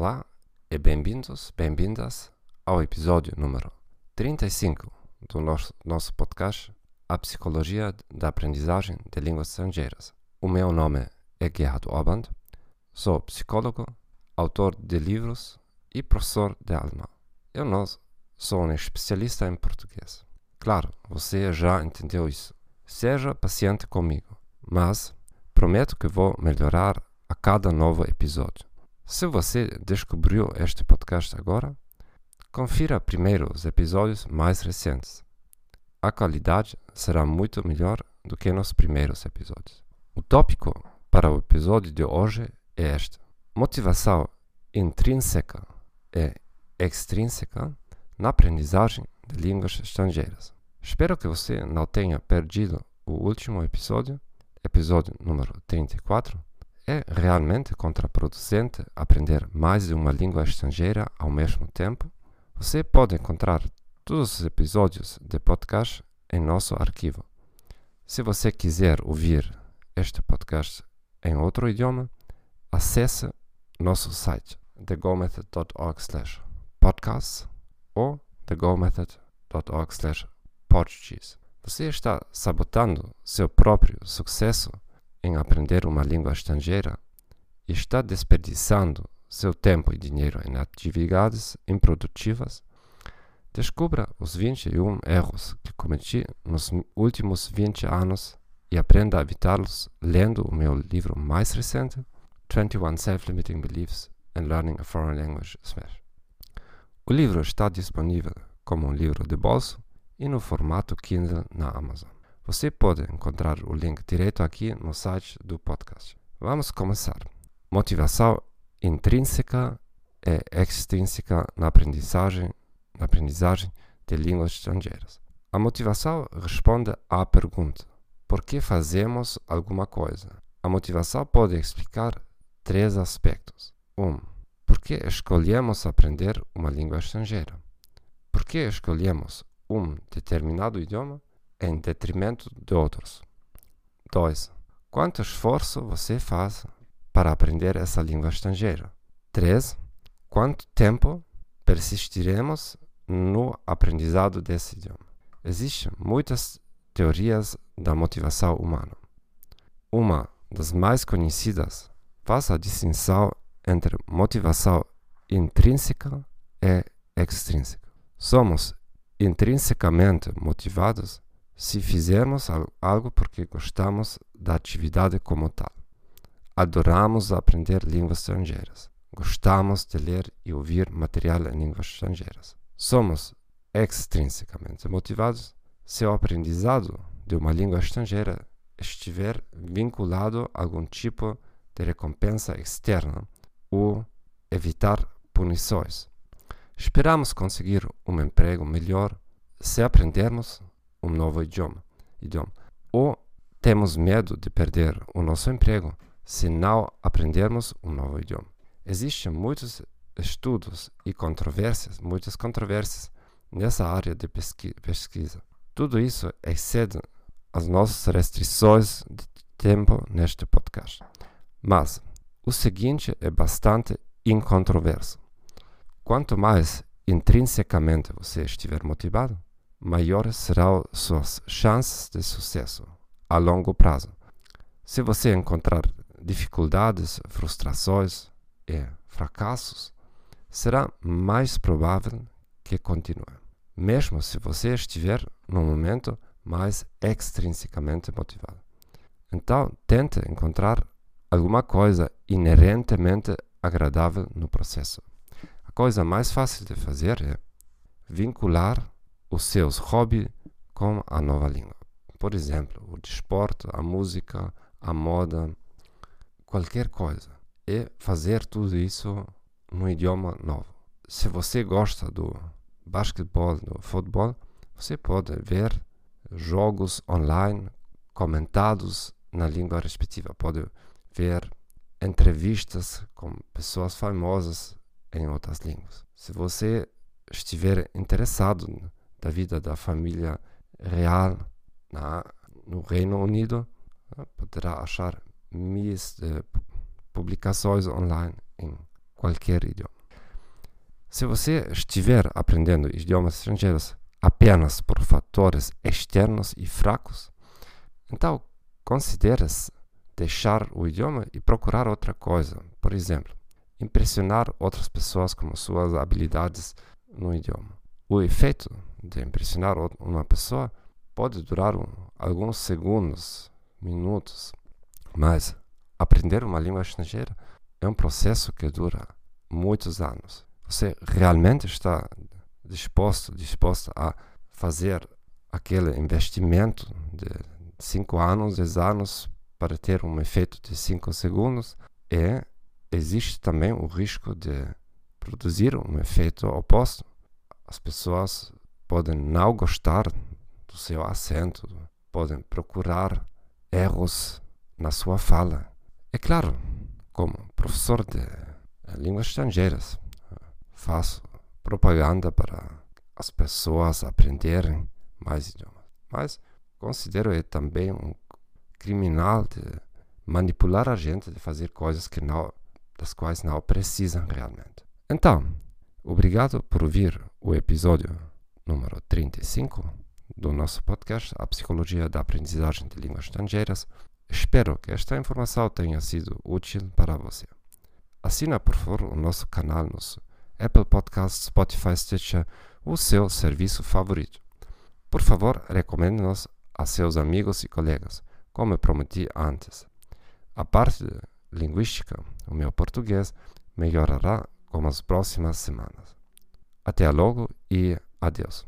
Olá e bem-vindos, bem-vindas ao episódio número 35 do nosso, nosso podcast A Psicologia da Aprendizagem de Línguas Estrangeiras. O meu nome é Gerhard Oband, sou psicólogo, autor de livros e professor de alemão. Eu não sou um especialista em português. Claro, você já entendeu isso. Seja paciente comigo, mas prometo que vou melhorar a cada novo episódio. Se você descobriu este podcast agora, confira primeiro os episódios mais recentes. A qualidade será muito melhor do que nos primeiros episódios. O tópico para o episódio de hoje é este: motivação intrínseca e extrínseca na aprendizagem de línguas estrangeiras. Espero que você não tenha perdido o último episódio, episódio número 34 é realmente contraproducente aprender mais de uma língua estrangeira ao mesmo tempo? Você pode encontrar todos os episódios de podcast em nosso arquivo. Se você quiser ouvir este podcast em outro idioma, acesse nosso site thegomethod.org/podcasts ou thegomethod.org/portuguese. Você está sabotando seu próprio sucesso em aprender uma língua estrangeira está desperdiçando seu tempo e dinheiro em atividades improdutivas, descubra os 21 erros que cometi nos últimos 20 anos e aprenda a evitá-los lendo o meu livro mais recente, 21 Self-Limiting Beliefs and Learning a Foreign Language Smash. O livro está disponível como um livro de bolso e no formato Kindle na Amazon. Você pode encontrar o link direto aqui no site do podcast. Vamos começar. Motivação intrínseca e extrínseca na aprendizagem, na aprendizagem de línguas estrangeiras. A motivação responde à pergunta: por que fazemos alguma coisa? A motivação pode explicar três aspectos. 1. Um, por que escolhemos aprender uma língua estrangeira? Por que escolhemos um determinado idioma em detrimento de outros. 2. Quanto esforço você faz para aprender essa língua estrangeira? 3. Quanto tempo persistiremos no aprendizado desse idioma? Existem muitas teorias da motivação humana. Uma das mais conhecidas faz a distinção entre motivação intrínseca e extrínseca. Somos intrinsecamente motivados se fizermos algo porque gostamos da atividade como tal. Adoramos aprender línguas estrangeiras. Gostamos de ler e ouvir material em línguas estrangeiras. Somos extrinsecamente motivados se o aprendizado de uma língua estrangeira estiver vinculado a algum tipo de recompensa externa ou evitar punições. Esperamos conseguir um emprego melhor se aprendermos um novo idioma, idioma. Ou temos medo de perder o nosso emprego se não aprendermos um novo idioma. Existem muitos estudos e controvérsias, muitas controvérsias nessa área de pesquisa. Tudo isso excede as nossas restrições de tempo neste podcast. Mas o seguinte é bastante incontroverso. Quanto mais intrinsecamente você estiver motivado, maiores serão suas chances de sucesso a longo prazo. Se você encontrar dificuldades, frustrações e fracassos, será mais provável que continue, mesmo se você estiver num momento mais extrinsecamente motivado. Então, tente encontrar alguma coisa inerentemente agradável no processo. A coisa mais fácil de fazer é vincular os seus hobbies com a nova língua. Por exemplo, o desporto, a música, a moda, qualquer coisa. E fazer tudo isso num idioma novo. Se você gosta do basquetebol, do futebol, você pode ver jogos online comentados na língua respectiva. Pode ver entrevistas com pessoas famosas em outras línguas. Se você estiver interessado da vida da família real na, no Reino Unido, poderá achar milhares de publicações online em qualquer idioma. Se você estiver aprendendo idiomas estrangeiros apenas por fatores externos e fracos, então considere deixar o idioma e procurar outra coisa. Por exemplo, impressionar outras pessoas com suas habilidades no idioma. O efeito de impressionar uma pessoa pode durar um, alguns segundos, minutos, mas aprender uma língua estrangeira é um processo que dura muitos anos. Você realmente está disposto, disposto a fazer aquele investimento de 5 anos, 10 anos para ter um efeito de 5 segundos e existe também o risco de produzir um efeito oposto. As pessoas podem não gostar do seu acento, podem procurar erros na sua fala. É claro, como professor de línguas estrangeiras, faço propaganda para as pessoas aprenderem mais idiomas. Mas considero ele também um criminal de manipular a gente, de fazer coisas que não, das quais não precisam realmente. Então, obrigado por ouvir o episódio número 35 do nosso podcast A Psicologia da Aprendizagem de Línguas Estrangeiras. Espero que esta informação tenha sido útil para você. Assina, por favor, o nosso canal no Apple Podcasts, Spotify, Stitcher, o seu serviço favorito. Por favor, recomende-nos a seus amigos e colegas, como prometi antes. A parte linguística, o meu português, melhorará com as próximas semanas. Até logo e adeus.